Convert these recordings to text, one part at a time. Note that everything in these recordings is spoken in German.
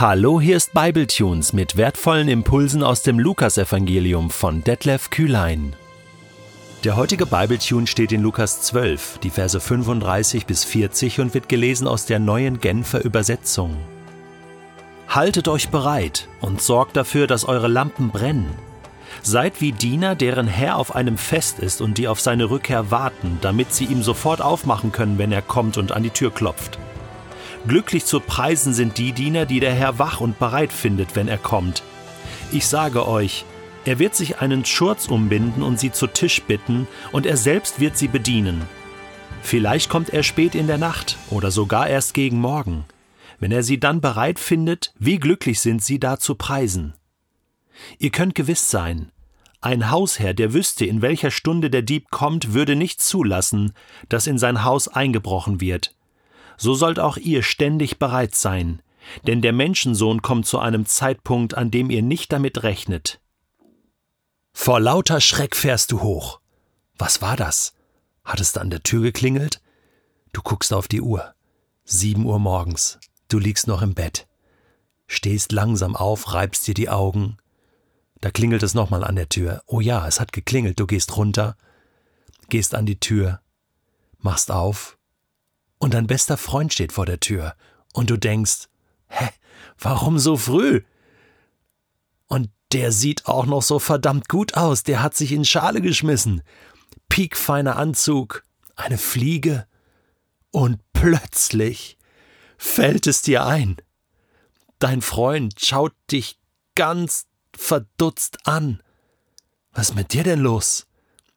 Hallo, hier ist Bibletunes mit wertvollen Impulsen aus dem Lukasevangelium von Detlef Kühlein. Der heutige Bibletune steht in Lukas 12, die Verse 35 bis 40 und wird gelesen aus der neuen Genfer Übersetzung. Haltet euch bereit und sorgt dafür, dass eure Lampen brennen. Seid wie Diener, deren Herr auf einem Fest ist und die auf seine Rückkehr warten, damit sie ihm sofort aufmachen können, wenn er kommt und an die Tür klopft. Glücklich zu preisen sind die Diener, die der Herr wach und bereit findet, wenn er kommt. Ich sage euch, er wird sich einen Schurz umbinden und sie zu Tisch bitten, und er selbst wird sie bedienen. Vielleicht kommt er spät in der Nacht oder sogar erst gegen Morgen. Wenn er sie dann bereit findet, wie glücklich sind sie da zu preisen. Ihr könnt gewiss sein, ein Hausherr, der wüsste, in welcher Stunde der Dieb kommt, würde nicht zulassen, dass in sein Haus eingebrochen wird so sollt auch ihr ständig bereit sein, denn der Menschensohn kommt zu einem Zeitpunkt, an dem ihr nicht damit rechnet. Vor lauter Schreck fährst du hoch. Was war das? Hat es da an der Tür geklingelt? Du guckst auf die Uhr. Sieben Uhr morgens. Du liegst noch im Bett. Stehst langsam auf, reibst dir die Augen. Da klingelt es nochmal an der Tür. Oh ja, es hat geklingelt. Du gehst runter, gehst an die Tür, machst auf, und dein bester Freund steht vor der Tür und du denkst, hä, warum so früh? Und der sieht auch noch so verdammt gut aus, der hat sich in Schale geschmissen. Piekfeiner Anzug, eine Fliege und plötzlich fällt es dir ein. Dein Freund schaut dich ganz verdutzt an. Was ist mit dir denn los?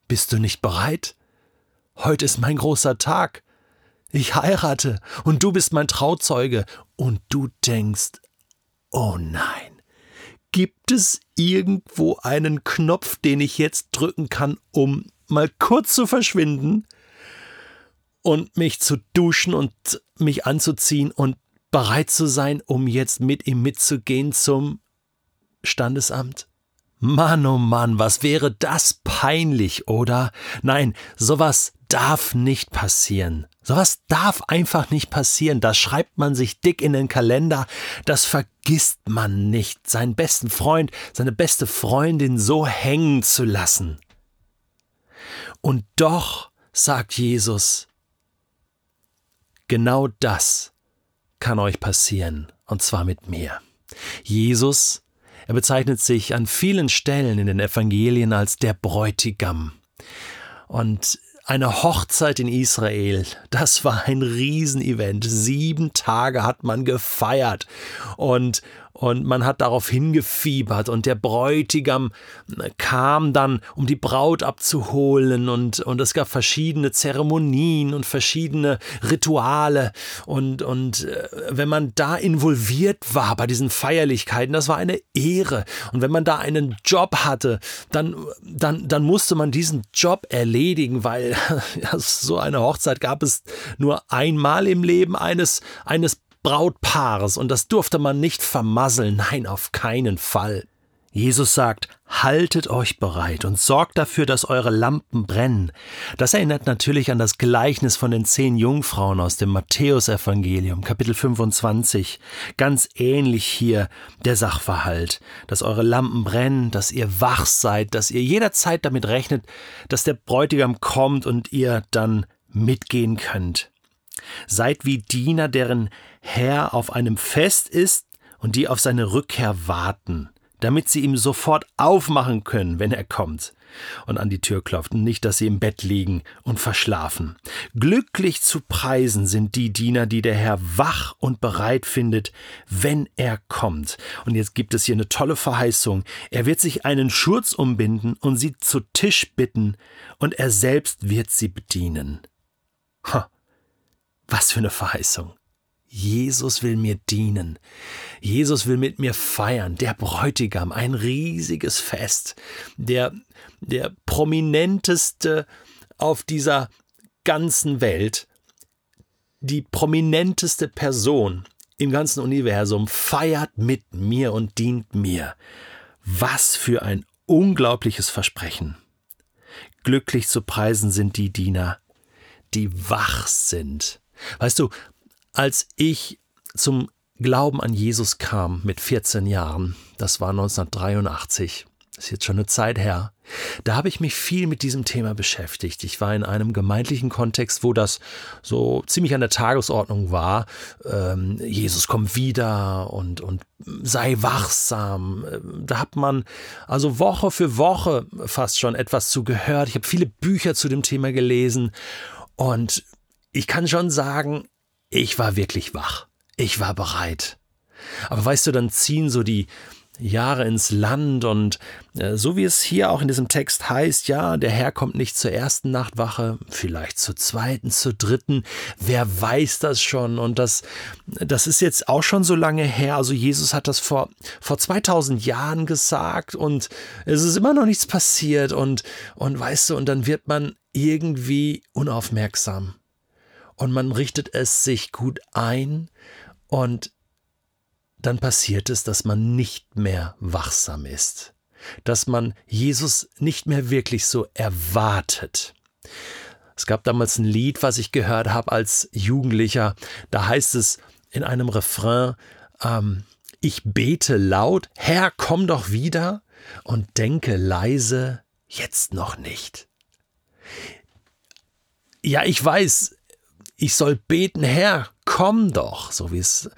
Bist du nicht bereit? Heute ist mein großer Tag. Ich heirate und du bist mein Trauzeuge und du denkst, oh nein, gibt es irgendwo einen Knopf, den ich jetzt drücken kann, um mal kurz zu verschwinden und mich zu duschen und mich anzuziehen und bereit zu sein, um jetzt mit ihm mitzugehen zum Standesamt? Mann, oh Mann, was wäre das peinlich, oder? Nein, sowas darf nicht passieren. Sowas darf einfach nicht passieren. Das schreibt man sich dick in den Kalender. Das vergisst man nicht, seinen besten Freund, seine beste Freundin so hängen zu lassen. Und doch, sagt Jesus, genau das kann euch passieren, und zwar mit mir. Jesus, er bezeichnet sich an vielen Stellen in den Evangelien als der Bräutigam. Und eine Hochzeit in Israel, das war ein Riesenevent. Sieben Tage hat man gefeiert und, und man hat darauf hingefiebert und der Bräutigam kam dann, um die Braut abzuholen und, und es gab verschiedene Zeremonien und verschiedene Rituale. Und, und äh, wenn man da involviert war bei diesen Feierlichkeiten, das war eine Ehre. Und wenn man da einen Job hatte, dann, dann, dann musste man diesen Job erledigen, weil ja, so eine Hochzeit gab es nur einmal im Leben eines, eines Brautpaares und das durfte man nicht vermasseln, nein, auf keinen Fall. Jesus sagt, haltet euch bereit und sorgt dafür, dass eure Lampen brennen. Das erinnert natürlich an das Gleichnis von den zehn Jungfrauen aus dem Matthäusevangelium, Kapitel 25. Ganz ähnlich hier der Sachverhalt, dass eure Lampen brennen, dass ihr wach seid, dass ihr jederzeit damit rechnet, dass der Bräutigam kommt und ihr dann mitgehen könnt. Seid wie Diener, deren Herr auf einem Fest ist und die auf seine Rückkehr warten, damit sie ihm sofort aufmachen können, wenn er kommt und an die Tür klopft, nicht, dass sie im Bett liegen und verschlafen. Glücklich zu preisen sind die Diener, die der Herr wach und bereit findet, wenn er kommt. Und jetzt gibt es hier eine tolle Verheißung. Er wird sich einen Schurz umbinden und sie zu Tisch bitten, und er selbst wird sie bedienen. Ha, was für eine Verheißung. Jesus will mir dienen. Jesus will mit mir feiern. Der Bräutigam, ein riesiges Fest. Der, der prominenteste auf dieser ganzen Welt. Die prominenteste Person im ganzen Universum feiert mit mir und dient mir. Was für ein unglaubliches Versprechen. Glücklich zu preisen sind die Diener, die wach sind Weißt du, als ich zum Glauben an Jesus kam mit 14 Jahren, das war 1983, das ist jetzt schon eine Zeit her, da habe ich mich viel mit diesem Thema beschäftigt. Ich war in einem gemeindlichen Kontext, wo das so ziemlich an der Tagesordnung war. Ähm, Jesus kommt wieder und, und sei wachsam. Da hat man also Woche für Woche fast schon etwas zu gehört. Ich habe viele Bücher zu dem Thema gelesen und ich kann schon sagen, ich war wirklich wach. Ich war bereit. Aber weißt du, dann ziehen so die, Jahre ins Land und äh, so wie es hier auch in diesem Text heißt, ja, der Herr kommt nicht zur ersten Nachtwache, vielleicht zur zweiten, zur dritten, wer weiß das schon? Und das, das ist jetzt auch schon so lange her, also Jesus hat das vor, vor 2000 Jahren gesagt und es ist immer noch nichts passiert. Und, und weißt du, und dann wird man irgendwie unaufmerksam und man richtet es sich gut ein und dann passiert es, dass man nicht mehr wachsam ist, dass man Jesus nicht mehr wirklich so erwartet. Es gab damals ein Lied, was ich gehört habe als Jugendlicher, da heißt es in einem Refrain, ähm, ich bete laut, Herr, komm doch wieder und denke leise, jetzt noch nicht. Ja, ich weiß, ich soll beten, Herr, komm doch, so wie es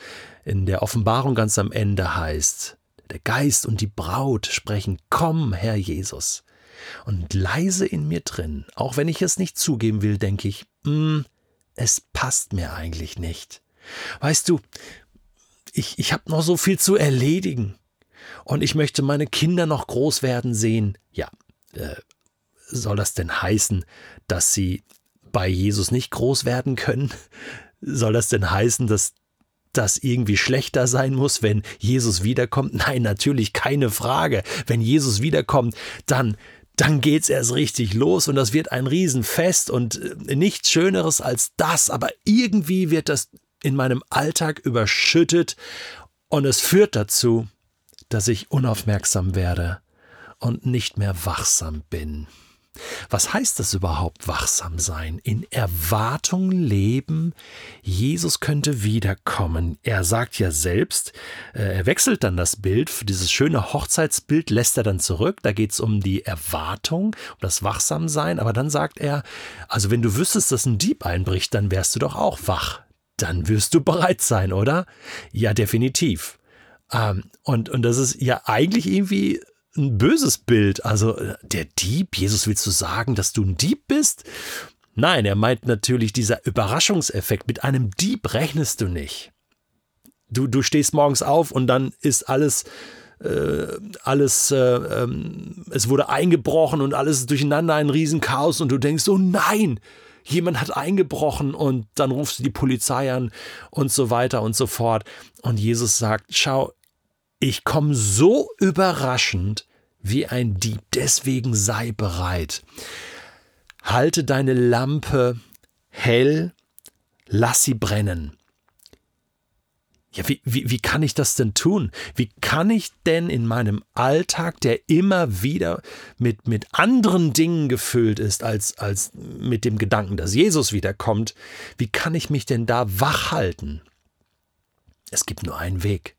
in der Offenbarung ganz am Ende heißt, der Geist und die Braut sprechen, komm, Herr Jesus. Und leise in mir drin, auch wenn ich es nicht zugeben will, denke ich, mm, es passt mir eigentlich nicht. Weißt du, ich, ich habe noch so viel zu erledigen. Und ich möchte meine Kinder noch groß werden sehen. Ja, äh, soll das denn heißen, dass sie bei Jesus nicht groß werden können? Soll das denn heißen, dass das irgendwie schlechter sein muss, wenn Jesus wiederkommt? Nein, natürlich keine Frage. Wenn Jesus wiederkommt, dann dann geht's erst richtig los und das wird ein Riesenfest und äh, nichts Schöneres als das, aber irgendwie wird das in meinem Alltag überschüttet und es führt dazu, dass ich unaufmerksam werde und nicht mehr wachsam bin. Was heißt das überhaupt, wachsam sein? In Erwartung leben, Jesus könnte wiederkommen. Er sagt ja selbst, äh, er wechselt dann das Bild, dieses schöne Hochzeitsbild lässt er dann zurück. Da geht es um die Erwartung, um das Wachsamsein. Aber dann sagt er, also wenn du wüsstest, dass ein Dieb einbricht, dann wärst du doch auch wach. Dann wirst du bereit sein, oder? Ja, definitiv. Ähm, und, und das ist ja eigentlich irgendwie ein böses Bild. Also der Dieb, Jesus, willst du sagen, dass du ein Dieb bist? Nein, er meint natürlich dieser Überraschungseffekt. Mit einem Dieb rechnest du nicht. Du, du stehst morgens auf und dann ist alles, äh, alles, äh, ähm, es wurde eingebrochen und alles ist durcheinander, ein Riesenchaos und du denkst, oh nein, jemand hat eingebrochen und dann rufst du die Polizei an und so weiter und so fort. Und Jesus sagt, schau, ich komme so überraschend wie ein Dieb, deswegen sei bereit. Halte deine Lampe hell, lass sie brennen. Ja, wie, wie, wie kann ich das denn tun? Wie kann ich denn in meinem Alltag, der immer wieder mit, mit anderen Dingen gefüllt ist, als, als mit dem Gedanken, dass Jesus wiederkommt, wie kann ich mich denn da wach halten? Es gibt nur einen Weg.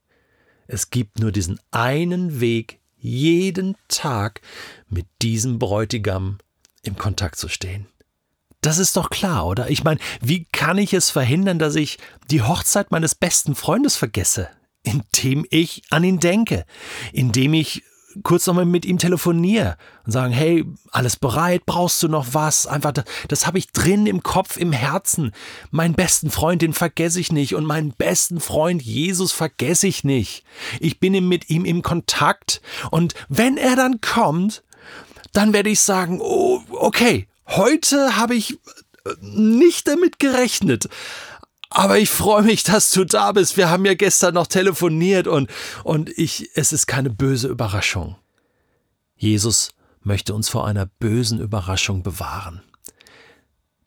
Es gibt nur diesen einen Weg, jeden Tag mit diesem Bräutigam im Kontakt zu stehen. Das ist doch klar, oder? Ich meine, wie kann ich es verhindern, dass ich die Hochzeit meines besten Freundes vergesse? Indem ich an ihn denke, indem ich kurz nochmal mit ihm telefoniere und sagen, hey, alles bereit, brauchst du noch was? Einfach, das, das habe ich drin im Kopf, im Herzen. Meinen besten Freund, den vergesse ich nicht und meinen besten Freund Jesus vergesse ich nicht. Ich bin mit ihm im Kontakt und wenn er dann kommt, dann werde ich sagen, oh, okay, heute habe ich nicht damit gerechnet. Aber ich freue mich, dass du da bist. Wir haben ja gestern noch telefoniert und, und ich, es ist keine böse Überraschung. Jesus möchte uns vor einer bösen Überraschung bewahren.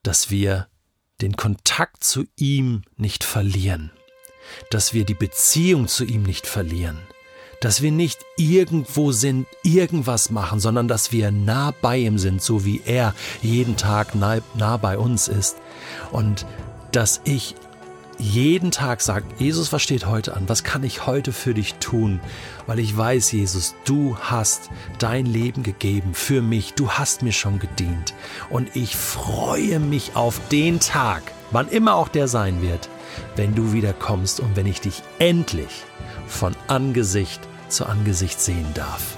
Dass wir den Kontakt zu ihm nicht verlieren. Dass wir die Beziehung zu ihm nicht verlieren. Dass wir nicht irgendwo sind, irgendwas machen, sondern dass wir nah bei ihm sind, so wie er jeden Tag nah, nah bei uns ist. Und dass ich jeden Tag sagt, Jesus, was steht heute an? Was kann ich heute für dich tun? Weil ich weiß, Jesus, du hast dein Leben gegeben für mich. Du hast mir schon gedient. Und ich freue mich auf den Tag, wann immer auch der sein wird, wenn du wieder kommst und wenn ich dich endlich von Angesicht zu Angesicht sehen darf.